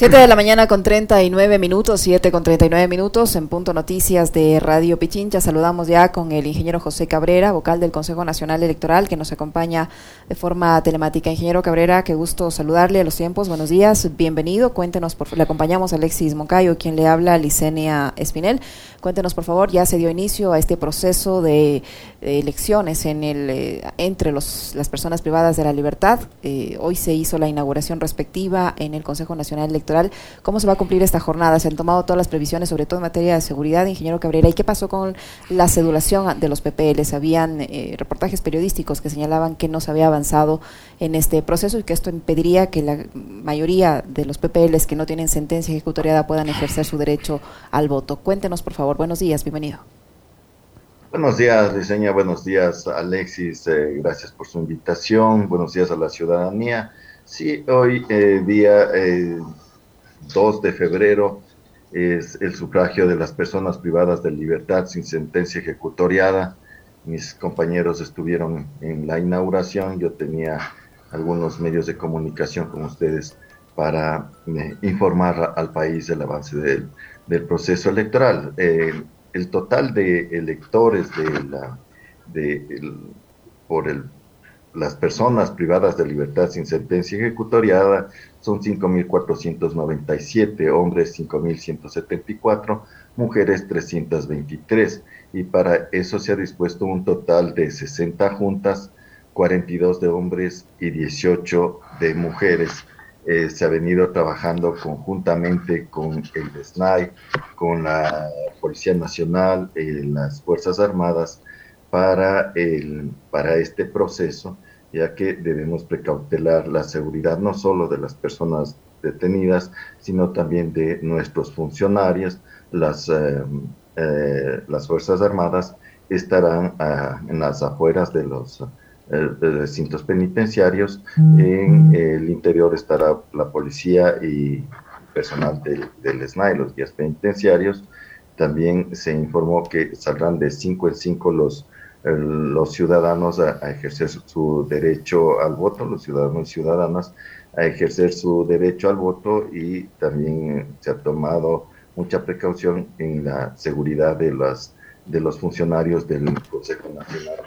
7 de la mañana con 39 minutos, 7 con 39 minutos en Punto Noticias de Radio Pichincha. Saludamos ya con el ingeniero José Cabrera, vocal del Consejo Nacional Electoral, que nos acompaña de forma telemática. Ingeniero Cabrera, qué gusto saludarle a los tiempos. Buenos días, bienvenido. Cuéntenos, por, le acompañamos a Alexis Moncayo, quien le habla, Licenia Espinel. Cuéntenos, por favor, ya se dio inicio a este proceso de, elecciones en el, eh, entre los, las personas privadas de la libertad. Eh, hoy se hizo la inauguración respectiva en el Consejo Nacional Electoral. ¿Cómo se va a cumplir esta jornada? ¿Se han tomado todas las previsiones, sobre todo en materia de seguridad, ingeniero Cabrera? ¿Y qué pasó con la sedulación de los PPLs? Habían eh, reportajes periodísticos que señalaban que no se había avanzado en este proceso y que esto impediría que la mayoría de los PPLs que no tienen sentencia ejecutoriada puedan ejercer su derecho al voto. Cuéntenos, por favor Buenos días, bienvenido. Buenos días, diseña. Buenos días, Alexis. Eh, gracias por su invitación. Buenos días a la ciudadanía. Sí, hoy, eh, día 2 eh, de febrero, es el sufragio de las personas privadas de libertad sin sentencia ejecutoriada. Mis compañeros estuvieron en la inauguración. Yo tenía algunos medios de comunicación con ustedes para informar al país del avance del del proceso electoral. El total de electores de la, de por el, las personas privadas de libertad sin sentencia ejecutoriada son 5.497, hombres 5.174, mujeres 323. Y para eso se ha dispuesto un total de 60 juntas, 42 de hombres y 18 de mujeres eh, se ha venido trabajando conjuntamente con el SNAI, con la Policía Nacional, eh, las Fuerzas Armadas, para, el, para este proceso, ya que debemos precautelar la seguridad no solo de las personas detenidas, sino también de nuestros funcionarios. Las, eh, las Fuerzas Armadas estarán ah, en las afueras de los de recintos penitenciarios. En el interior estará la policía y personal del, del SNAI, los guías penitenciarios. También se informó que saldrán de cinco en cinco los, los ciudadanos a, ejercer su, derecho al voto, los ciudadanos y ciudadanas a ejercer su derecho al voto y también se ha tomado mucha precaución en la seguridad de, las, de los funcionarios del Consejo Nacional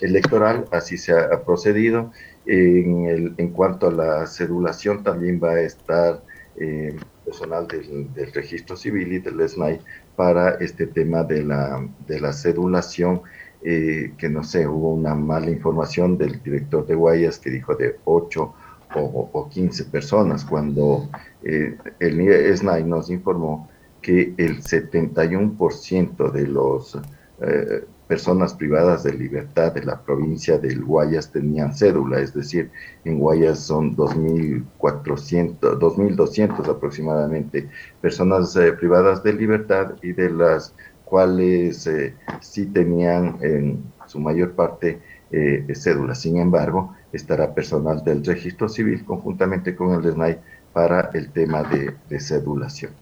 electoral, así se ha procedido. En, el, en cuanto a la cedulación, también va a estar eh, personal del, registro civil y del SNAI para este tema de la, de la cedulación, eh, que no sé, hubo una mala información del director de Guayas que dijo de 8 o, o 15 personas, cuando eh, el SNAI nos informó que el 71% de los eh, personas privadas de libertad de la provincia del Guayas tenían cédula, es decir, en Guayas son 2.400, 2.200 aproximadamente personas eh, privadas de libertad y de las cuales eh, sí tenían en su mayor parte eh, cédula. Sin embargo, estará personal del registro civil conjuntamente con el SNAI para el tema de, de cedulación.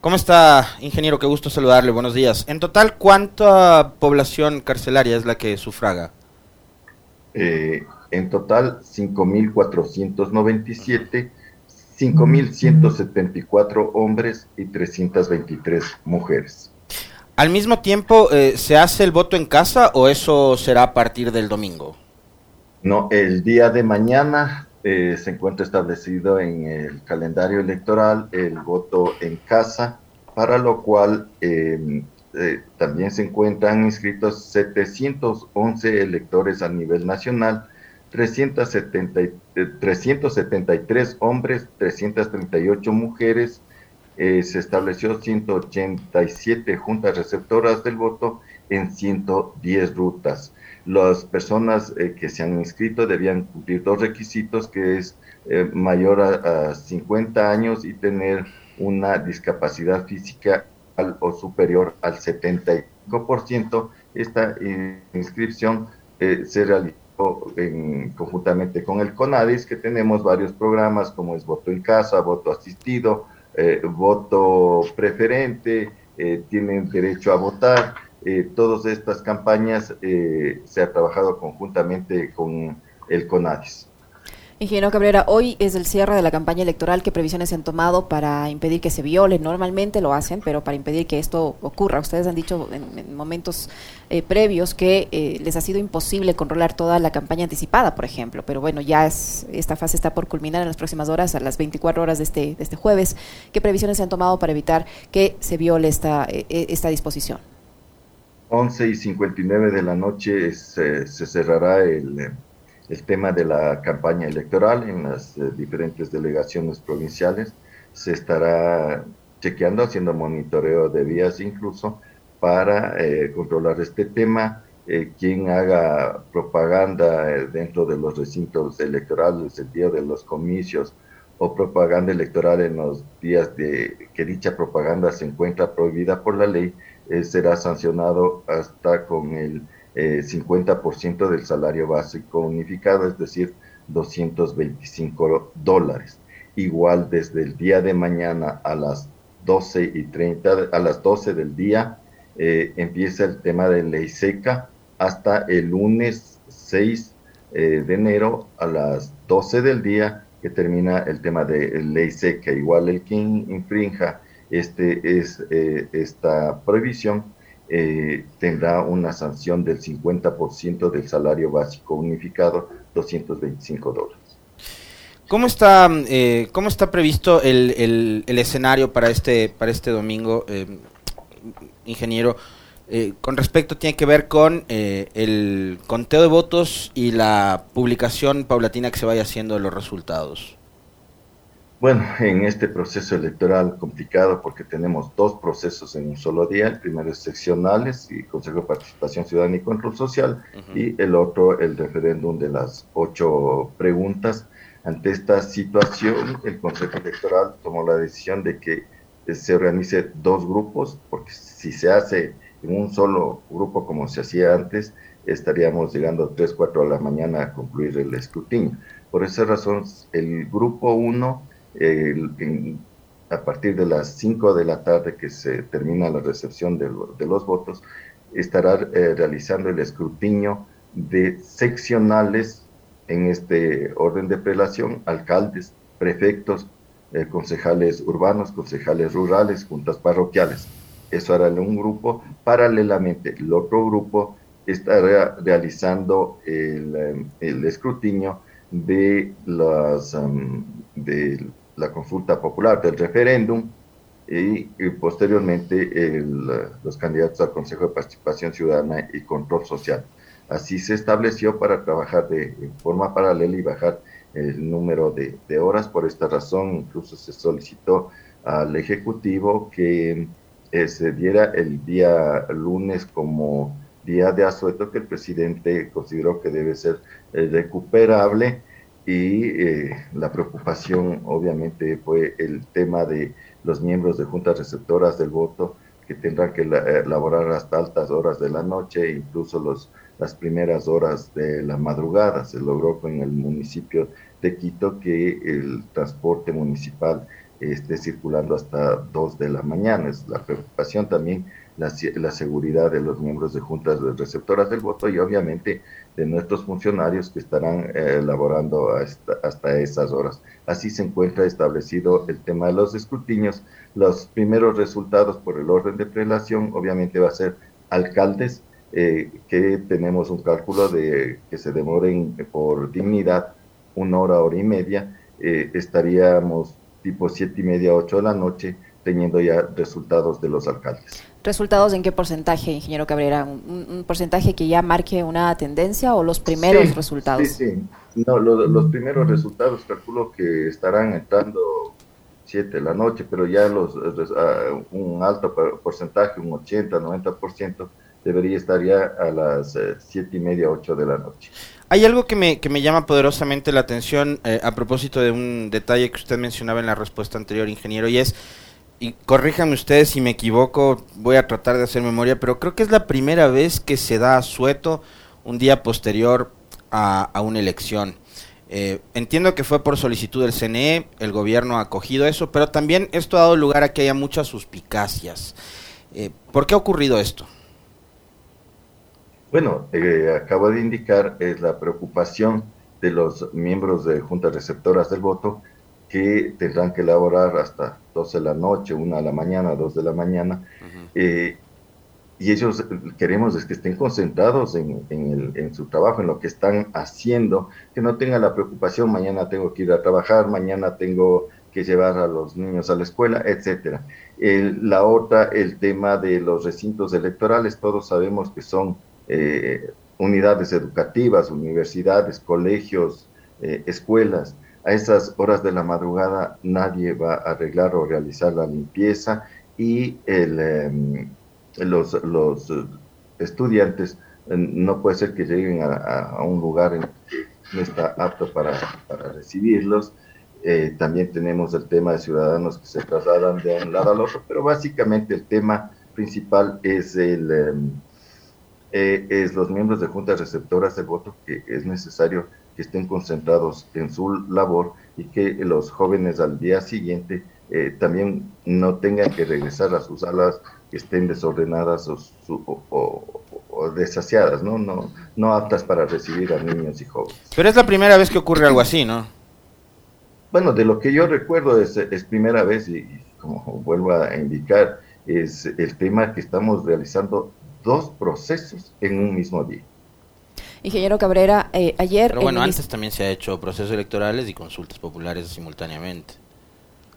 ¿Cómo está, ingeniero? Qué gusto saludarle. Buenos días. En total, ¿cuánta población carcelaria es la que sufraga? Eh, en total, 5.497, 5.174 hombres y 323 mujeres. ¿Al mismo tiempo eh, se hace el voto en casa o eso será a partir del domingo? No, el día de mañana eh, se encuentra establecido en el calendario electoral el voto en casa, para lo cual em, eh, también se encuentran inscritos 711 electores a nivel nacional, 370, 373 eh, hombres, 338 mujeres, se estableció 187 juntas receptoras del voto en 110 rutas las personas eh, que se han inscrito debían cumplir dos requisitos, que es eh, mayor a, 50 años y tener una discapacidad física o superior al 75%. Esta inscripción eh, se realizó conjuntamente con el CONADIS, que tenemos varios programas como es voto en casa, voto asistido, voto preferente, tienen derecho a votar eh, todas estas campañas eh, se ha trabajado conjuntamente con el CONADIS. Ingeniero Cabrera, hoy es el cierre de la campaña electoral. ¿Qué previsiones han tomado para impedir que se viole? Normalmente lo hacen, pero para impedir que esto ocurra. Ustedes han dicho en, momentos eh, previos que eh, les ha sido imposible controlar toda la campaña anticipada, por ejemplo. Pero bueno, ya es, esta fase está por culminar en las próximas horas, a las 24 horas de este, de este jueves. ¿Qué previsiones se han tomado para evitar que se viole esta, eh, esta disposición? 11 y 59 de la noche se cerrará el el tema de la campaña electoral en las eh, diferentes delegaciones provinciales. Se estará chequeando, haciendo monitoreo de vías incluso para eh, controlar este tema. Eh, quien haga propaganda dentro de los recintos electorales el día de los comicios o propaganda electoral en los días de que dicha propaganda se encuentra prohibida por la ley, será sancionado hasta con el 50% eh, del salario básico unificado, es decir, 225 dólares. Igual desde el día de mañana a las 12 y 30, a las 12 del día, eh, empieza el tema de ley seca hasta el lunes 6 eh, de enero a las 12 del día que termina el tema de ley seca. Igual el que infrinja este, es, esta prohibición eh, tendrá una sanción del 50% del salario básico unificado, 225 dólares. ¿Cómo está, eh, cómo está previsto el, el, escenario para este, para este domingo, eh, ingeniero? con respecto, tiene que ver con el conteo de votos y la publicación paulatina que se vaya haciendo de los resultados. Bueno, en este proceso electoral complicado porque tenemos dos procesos en un solo día, el primero es seccionales y Consejo de Participación Ciudadana y Control Social y el otro el referéndum de las ocho preguntas. Ante esta situación, el Consejo Electoral tomó la decisión de que se organice dos grupos, porque si se hace en un solo grupo como se hacía antes, estaríamos llegando a 3, 4 de la mañana a concluir el escrutinio. Por esa razón, el grupo 1 a partir de las 5 de la tarde que se termina la recepción de, los votos, estará eh, realizando el escrutinio de seccionales en este orden de prelación, alcaldes, prefectos, eh, concejales urbanos, concejales rurales, juntas parroquiales. Eso hará un grupo. Paralelamente, el otro grupo estará realizando el, el escrutinio de las de la consulta popular del referéndum y, posteriormente los candidatos al Consejo de Participación Ciudadana y Control Social. Así se estableció para trabajar de, forma paralela y bajar el número de, horas. Por esta razón, incluso se solicitó al Ejecutivo que eh, se diera el día lunes como día de asueto que el presidente consideró que debe ser eh, recuperable y eh, la preocupación obviamente fue el tema de los miembros de juntas receptoras del voto que tendrán que eh, laborar hasta altas horas de la noche, incluso los, las primeras horas de la madrugada. Se logró con el municipio de Quito que el transporte municipal esté circulando hasta 2 de la mañana. Es la preocupación también la, la, seguridad de los miembros de juntas receptoras del voto y obviamente de nuestros funcionarios que estarán eh, elaborando hasta, hasta, esas horas. Así se encuentra establecido el tema de los escrutinios. Los primeros resultados por el orden de prelación obviamente va a ser alcaldes, eh, que tenemos un cálculo de que se demoren por dignidad una hora, hora y media. Eh, estaríamos tipo siete y media, ocho de la noche teniendo ya resultados de los alcaldes. ¿Resultados en qué porcentaje, ingeniero Cabrera? ¿Un, porcentaje que ya marque una tendencia o los primeros resultados? Sí, sí. No, los primeros resultados calculo que estarán entrando 7 de la noche, pero ya los uh, un alto porcentaje, un 80, 90%, debería estar ya a las eh, siete y media, 8 de la noche. Hay algo que me, que me llama poderosamente la atención eh, a propósito de un detalle que usted mencionaba en la respuesta anterior, ingeniero, y es y corríjanme ustedes si me equivoco, voy a tratar de hacer memoria, pero creo que es la primera vez que se da sueto un día posterior a, una elección. Eh, entiendo que fue por solicitud del CNE, el gobierno ha acogido eso, pero también esto ha dado lugar a que haya muchas suspicacias. Eh, ¿Por qué ha ocurrido esto? Bueno, eh, acabo de indicar es la preocupación de los miembros de juntas receptoras del voto que tendrán que elaborar hasta 12 de la noche, 1 de la mañana, 2 de la mañana. Eh, y ellos queremos es que estén concentrados en, en, su trabajo, en lo que están haciendo, que no tengan la preocupación, mañana tengo que ir a trabajar, mañana tengo que llevar a los niños a la escuela, etcétera. la otra, el tema de los recintos electorales, todos sabemos que son eh, unidades educativas, universidades, colegios, eh, escuelas. A esas horas de la madrugada nadie va a arreglar o realizar la limpieza y em, los, los, estudiantes eh, no puede ser que lleguen a, un lugar en que no está apto para, para recibirlos. Eh, también tenemos el tema de ciudadanos que se trasladan de un lado al otro, pero básicamente el tema principal es el... Em, eh, es los miembros de juntas receptoras de voto que es necesario que estén concentrados en su labor y que los jóvenes al día siguiente eh, también no tengan que regresar a sus salas que estén desordenadas o, desasiadas, ¿no? ¿no? No aptas para recibir a niños y jóvenes. Pero es la primera vez que ocurre algo así, ¿no? Bueno, de lo que yo recuerdo es, es primera vez y como vuelvo a indicar, es el tema que estamos realizando dos procesos en un mismo día. Ingeniero Cabrera, eh, ayer... Pero bueno, antes también se ha hecho procesos electorales y consultas populares simultáneamente.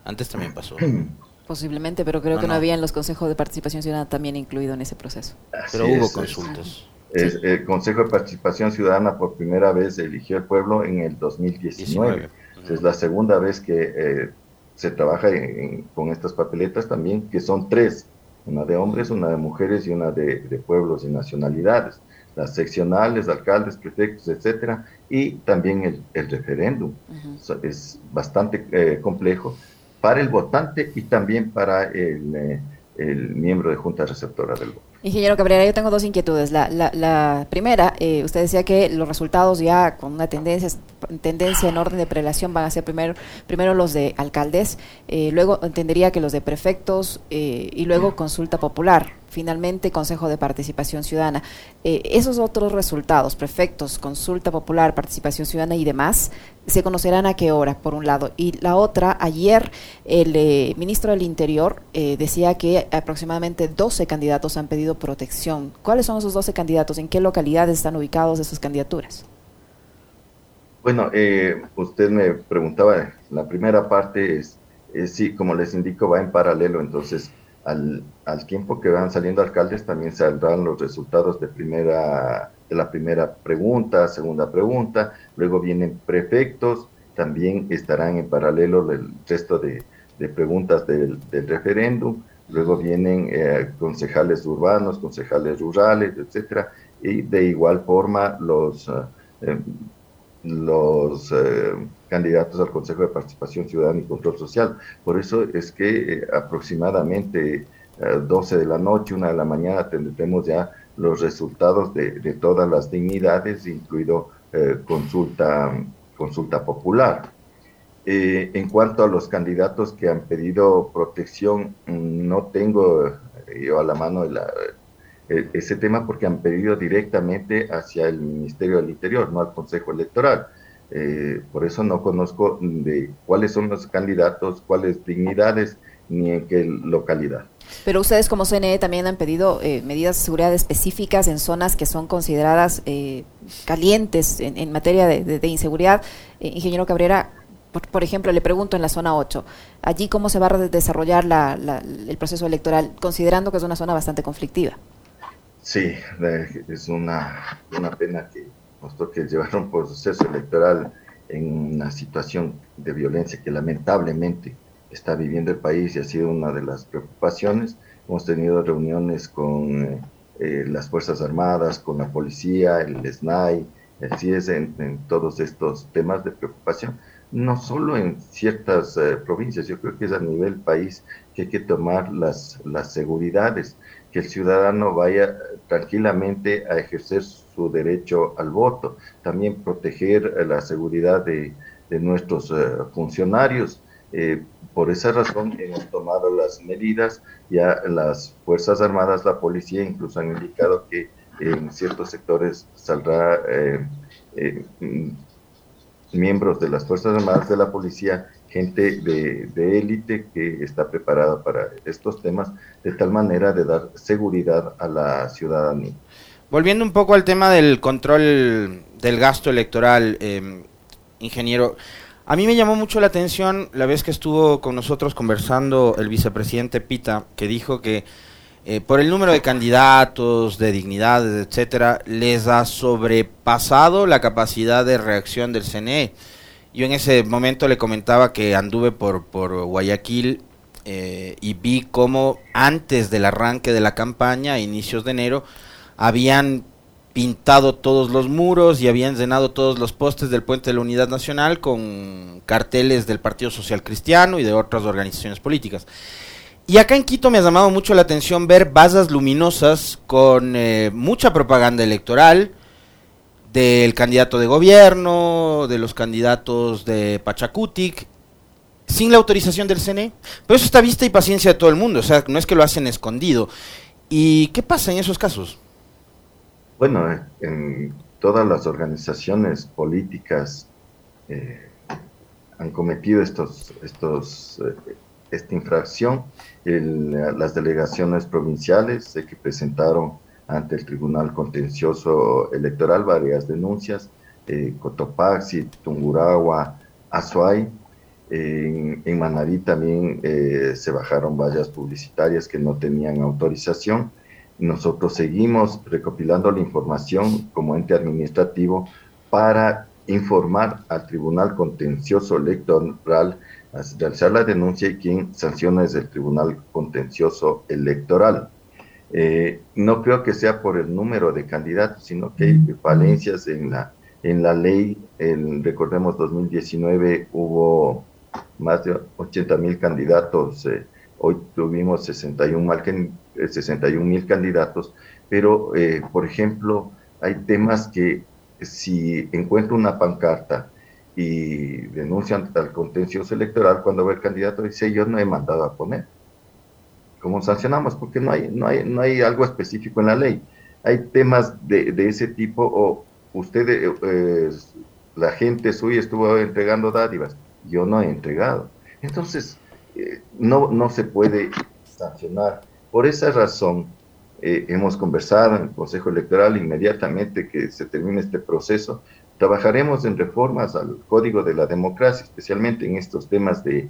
Antes también pasó. Posiblemente, pero creo que no, había en los consejos de participación ciudadana también incluido en ese proceso. pero hubo consultas. el Consejo de Participación Ciudadana por primera vez eligió el pueblo en el 2019. Es la segunda vez que eh, se trabaja con estas papeletas también, que son tres una de hombres, una de mujeres y una de, pueblos y nacionalidades, las seccionales, alcaldes, prefectos, etcétera, y también el, referéndum. es bastante eh, complejo para el votante y también para el, eh, el miembro de junta receptora del voto. Ingeniero Cabrera, yo tengo dos inquietudes. La, la, primera, eh, usted decía que los resultados ya con una tendencia, tendencia en orden de prelación van a ser primero, primero los de alcaldes, eh, luego entendería que los de prefectos eh, y luego consulta popular finalmente Consejo de Participación Ciudadana. Eh, esos otros resultados, prefectos, consulta popular, participación ciudadana y demás, se conocerán a qué hora, por un lado. Y la otra, ayer el ministro del Interior eh, decía que aproximadamente 12 candidatos han pedido protección. ¿Cuáles son esos 12 candidatos? ¿En qué localidades están ubicados esas candidaturas? Bueno, usted me preguntaba, la primera parte es, sí, como les indico, va en paralelo, entonces al, al, tiempo que van saliendo alcaldes también saldrán los resultados de primera de la primera pregunta, segunda pregunta, luego vienen prefectos, también estarán en paralelo el resto de, preguntas del, referéndum, luego vienen eh, concejales urbanos, concejales rurales, etcétera, y de igual forma los eh, los eh, candidatos al Consejo de Participación Ciudadana y Control Social. Por eso es que aproximadamente 12 eh, de la noche, 1 de la mañana, tendremos ya los resultados de, todas las dignidades, incluido consulta, consulta popular. En cuanto a los candidatos que han pedido protección, no tengo yo a la mano la, e, ese tema porque han pedido directamente hacia el Ministerio del Interior, no al Consejo Electoral. Eh, por eso no conozco de cuáles son los candidatos, cuáles dignidades, ni en qué localidad. Pero ustedes como CNE también han pedido eh, medidas de seguridad específicas en zonas que son consideradas eh, calientes en, materia de, inseguridad. ingeniero Cabrera, por, ejemplo, le pregunto en la zona 8, allí cómo se va a desarrollar el proceso electoral, considerando que es una zona bastante conflictiva. Sí, es una, una pena que nos toque llevar un proceso electoral en una situación de violencia que lamentablemente está viviendo el país y ha sido una de las preocupaciones. Hemos tenido reuniones con eh, eh, las Fuerzas Armadas, con la policía, el SNAI, así es en, todos estos temas de preocupación, no solo en ciertas eh, provincias, yo creo que es a nivel país que hay que tomar las, las seguridades que el ciudadano vaya tranquilamente a ejercer su derecho al voto, también proteger eh, la seguridad de, nuestros eh, funcionarios. Por esa razón hemos tomado las medidas, ya las Fuerzas Armadas, la policía incluso han indicado que en ciertos sectores saldrá miembros de las Fuerzas Armadas de la Policía, gente de élite que está preparada para estos temas, de tal manera de dar seguridad a la ciudadanía. Volviendo un poco al tema del control del gasto electoral, eh, ingeniero, a mí me llamó mucho la atención la vez que estuvo con nosotros conversando el vicepresidente Pita, que dijo que eh, por el número de candidatos, de dignidades, etcétera, les ha sobrepasado la capacidad de reacción del CNE. Yo en ese momento le comentaba que anduve por, por Guayaquil eh, y vi cómo antes del arranque de la campaña, a inicios de enero, habían pintado todos los muros y habían llenado todos los postes del puente de la Unidad Nacional con carteles del Partido Social Cristiano y de otras organizaciones políticas. Y acá en Quito me ha llamado mucho la atención ver basas luminosas con eh, mucha propaganda electoral del candidato de gobierno, de los candidatos de Pachacutic, sin la autorización del CNE. Pero eso está vista y paciencia de todo el mundo, o sea, no es que lo hacen escondido. ¿Y qué pasa en esos casos? Bueno, eh, en todas las organizaciones políticas eh, han cometido estos, estos, esta infracción. las delegaciones provinciales que presentaron ante el Tribunal Contencioso Electoral varias denuncias, Cotopaxi, Tunguragua, Azuay. En, en Manarí también se bajaron vallas publicitarias que no tenían autorización nosotros seguimos recopilando la información como ente administrativo para informar al Tribunal Contencioso Electoral, realizar la denuncia y quien sanciona es el Tribunal Contencioso Electoral. Eh, no creo que sea por el número de candidatos, sino que hay falencias en la, en la ley. En, recordemos, 2019 hubo más de 80 mil candidatos. Eh, hoy tuvimos 61 mal 61 mil candidatos, pero, eh, por ejemplo, hay temas que si encuentro una pancarta y denuncian al contencioso electoral, cuando ve el candidato dice, yo no he mandado a poner. ¿Cómo sancionamos? Porque no hay, no hay, no hay algo específico en la ley. Hay temas de, de ese tipo o usted, eh, la gente suya estuvo entregando dádivas, yo no he entregado. Entonces, eh, no, no se puede sancionar por esa razón, eh, hemos conversado en el Consejo Electoral inmediatamente que se termine este proceso. Trabajaremos en reformas al Código de la Democracia, especialmente en estos temas de,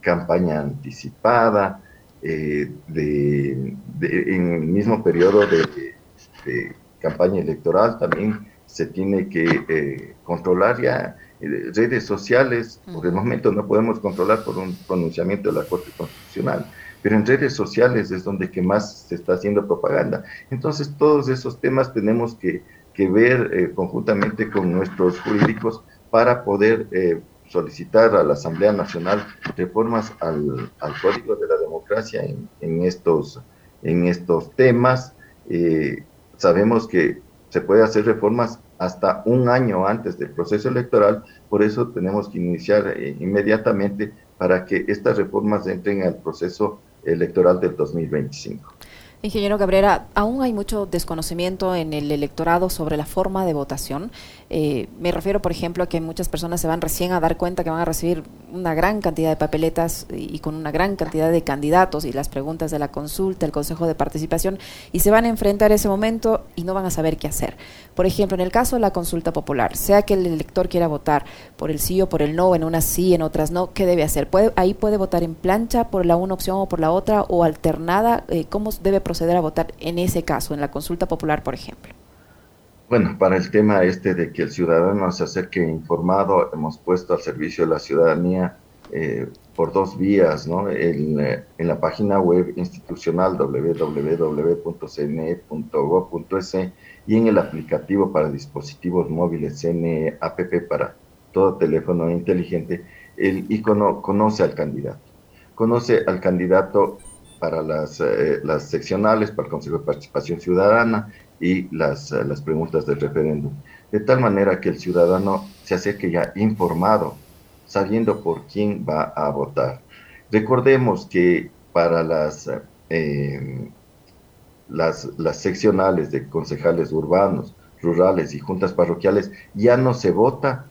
campaña anticipada, eh, de, en el mismo periodo de, campaña electoral también se tiene que eh, controlar ya redes sociales. Por el momento no podemos controlar por un pronunciamiento de la Corte Constitucional pero en redes sociales es donde que más se está haciendo propaganda. Entonces, todos esos temas tenemos que, ver eh, conjuntamente con nuestros jurídicos para poder eh, solicitar a la Asamblea Nacional reformas al, Código de la Democracia en, estos, en estos temas. Eh, sabemos que se puede hacer reformas hasta un año antes del proceso electoral, por eso tenemos que iniciar inmediatamente para que estas reformas entren al proceso electoral del 2025. Ingeniero Cabrera, aún hay mucho desconocimiento en el electorado sobre la forma de votación. Eh, me refiero, por ejemplo, a que muchas personas se van recién a dar cuenta que van a recibir una gran cantidad de papeletas y con una gran cantidad de candidatos y las preguntas de la consulta, el Consejo de Participación, y se van a enfrentar ese momento y no van a saber qué hacer. Por ejemplo, en el caso de la consulta popular, sea que el elector quiera votar por el sí o por el no, en unas sí, en otras no, ¿qué debe hacer? ¿Puede, ahí puede votar en plancha por la una opción o por la otra o alternada. Eh, ¿Cómo debe proceder a votar en ese caso, en la consulta popular, por ejemplo? Bueno, para el tema este de que el ciudadano se acerque informado, hemos puesto al servicio de la ciudadanía eh, por dos vías, ¿no? En, eh, en, la página web institucional www.cne.gov.es y en el aplicativo para dispositivos móviles CNE App para todo teléfono inteligente, el icono conoce al candidato. Conoce al candidato para las, eh, las seccionales, para el Consejo de Participación Ciudadana, y las, eh, las preguntas del referéndum. De tal manera que el ciudadano se acerque ya informado, sabiendo por quién va a votar. Recordemos que para las, eh, las, las seccionales de concejales urbanos, rurales y juntas parroquiales ya no se vota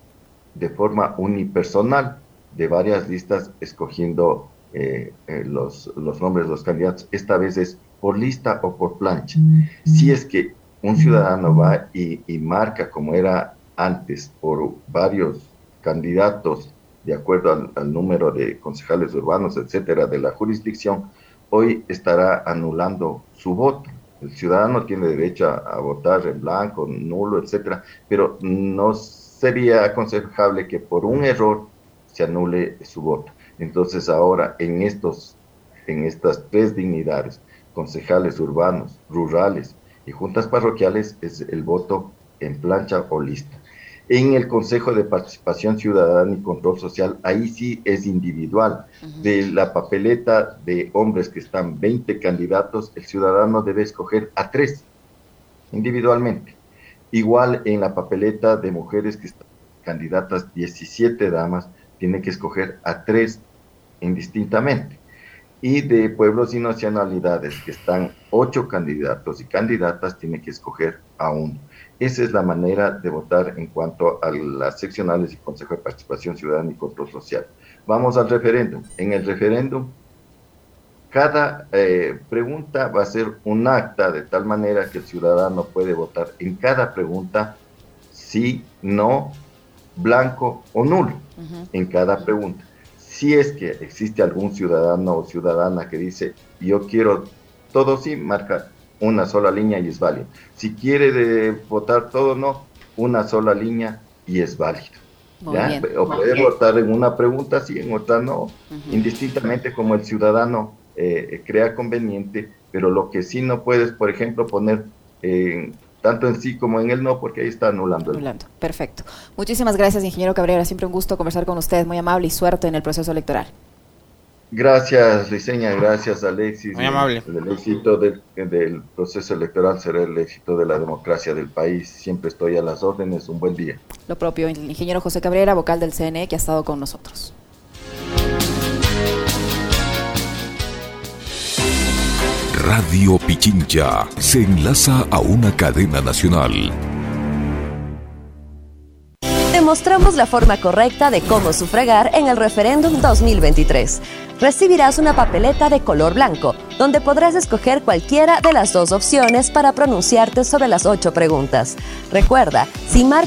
de forma unipersonal de varias listas escogiendo eh, eh, los, los nombres de los candidatos. Esta vez es por lista o por plancha. Si es que un ciudadano va y, marca como era antes por varios candidatos de acuerdo al, número de concejales urbanos, etcétera, de la jurisdicción, hoy estará anulando su voto. El ciudadano tiene derecho a, votar en blanco, nulo, etcétera, pero no sería aconsejable que por un error se anule su voto. Entonces ahora en estos en estas tres dignidades, concejales urbanos, rurales y juntas parroquiales es el voto en plancha o lista. En el Consejo de Participación Ciudadana y Control Social, ahí sí es individual. De la papeleta de hombres que están 20 candidatos, el ciudadano debe escoger a tres individualmente. Igual en la papeleta de mujeres que están candidatas, 17 damas, tiene que escoger a tres indistintamente. Y de pueblos y nacionalidades que están ocho candidatos y candidatas, tiene que escoger a uno. Esa es la manera de votar en cuanto a las seccionales y Consejo de Participación Ciudadana y Control Social. Vamos al referéndum. En el referéndum, cada eh, pregunta va a ser un acta de tal manera que el ciudadano puede votar en cada pregunta sí, no, blanco o nulo, en cada pregunta. Si es que existe algún ciudadano o ciudadana que dice, yo quiero todo sí, marca una sola línea y es válido. Si quiere de votar todo no, una sola línea y es válido. O puede votar en una pregunta sí, en otra no, indistintamente como el ciudadano eh, crea conveniente, pero lo que sí no puedes, por ejemplo, poner tanto en sí como en el no, porque ahí está anulando. Anulando, perfecto. Muchísimas gracias, ingeniero Cabrera. Siempre un gusto conversar con usted. Muy amable y suerte en el proceso electoral. Gracias, Liceña, gracias, Alexis. Muy amable. El, éxito del, proceso electoral será el éxito de la democracia del país. Siempre estoy a las órdenes. Un buen día. Lo propio, el ingeniero José Cabrera, vocal del CNE, que ha estado con nosotros. Radio Pichincha se enlaza a una cadena nacional mostramos la forma correcta de cómo sufragar en el referéndum 2023. Recibirás una papeleta de color blanco, donde podrás escoger cualquiera de las dos opciones para pronunciarte sobre las ocho preguntas. Recuerda, si marcas